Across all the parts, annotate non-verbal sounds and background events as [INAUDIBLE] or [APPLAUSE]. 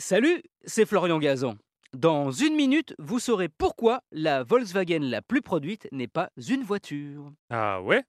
Salut, c'est Florian Gazan. Dans une minute, vous saurez pourquoi la Volkswagen la plus produite n'est pas une voiture. Ah ouais?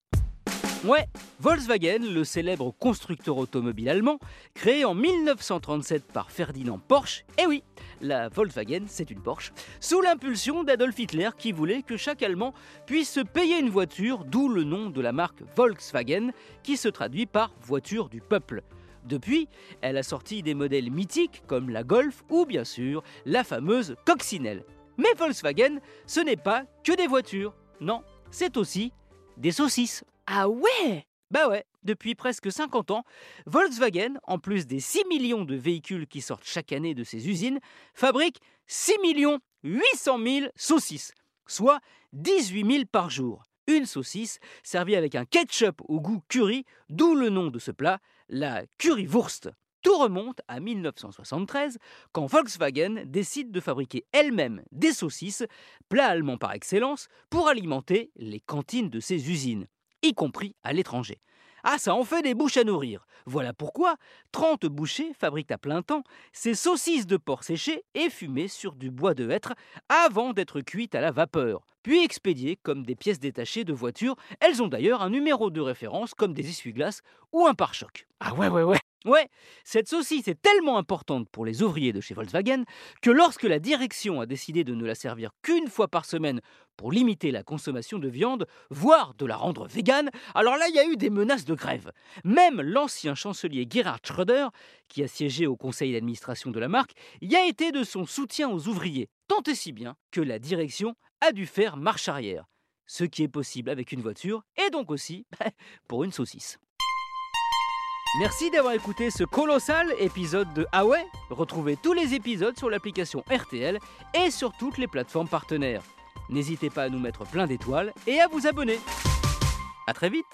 Ouais, Volkswagen, le célèbre constructeur automobile allemand, créé en 1937 par Ferdinand Porsche, et oui, la Volkswagen, c'est une Porsche, sous l'impulsion d'Adolf Hitler qui voulait que chaque Allemand puisse se payer une voiture, d'où le nom de la marque Volkswagen, qui se traduit par voiture du peuple. Depuis, elle a sorti des modèles mythiques comme la Golf ou bien sûr la fameuse Coccinelle. Mais Volkswagen, ce n'est pas que des voitures, non, c'est aussi des saucisses. Ah ouais Bah ouais, depuis presque 50 ans, Volkswagen, en plus des 6 millions de véhicules qui sortent chaque année de ses usines, fabrique 6 millions 800 000 saucisses, soit 18 000 par jour. Une saucisse servie avec un ketchup au goût curry, d'où le nom de ce plat, la currywurst. Tout remonte à 1973, quand Volkswagen décide de fabriquer elle-même des saucisses, plat allemand par excellence, pour alimenter les cantines de ses usines, y compris à l'étranger. Ah, ça en fait des bouches à nourrir. Voilà pourquoi 30 bouchers fabriquent à plein temps ces saucisses de porc séchées et fumées sur du bois de hêtre avant d'être cuites à la vapeur, puis expédiées comme des pièces détachées de voitures. Elles ont d'ailleurs un numéro de référence comme des essuie-glaces ou un pare-choc. Ah ouais, ouais, ouais. Ouais, cette saucisse est tellement importante pour les ouvriers de chez Volkswagen que lorsque la direction a décidé de ne la servir qu'une fois par semaine pour limiter la consommation de viande, voire de la rendre végane, alors là il y a eu des menaces de grève. Même l'ancien chancelier Gerhard Schröder, qui a siégé au conseil d'administration de la marque, y a été de son soutien aux ouvriers, tant et si bien que la direction a dû faire marche arrière. Ce qui est possible avec une voiture et donc aussi [LAUGHS] pour une saucisse. Merci d'avoir écouté ce colossal épisode de Ah Retrouvez tous les épisodes sur l'application RTL et sur toutes les plateformes partenaires. N'hésitez pas à nous mettre plein d'étoiles et à vous abonner. A très vite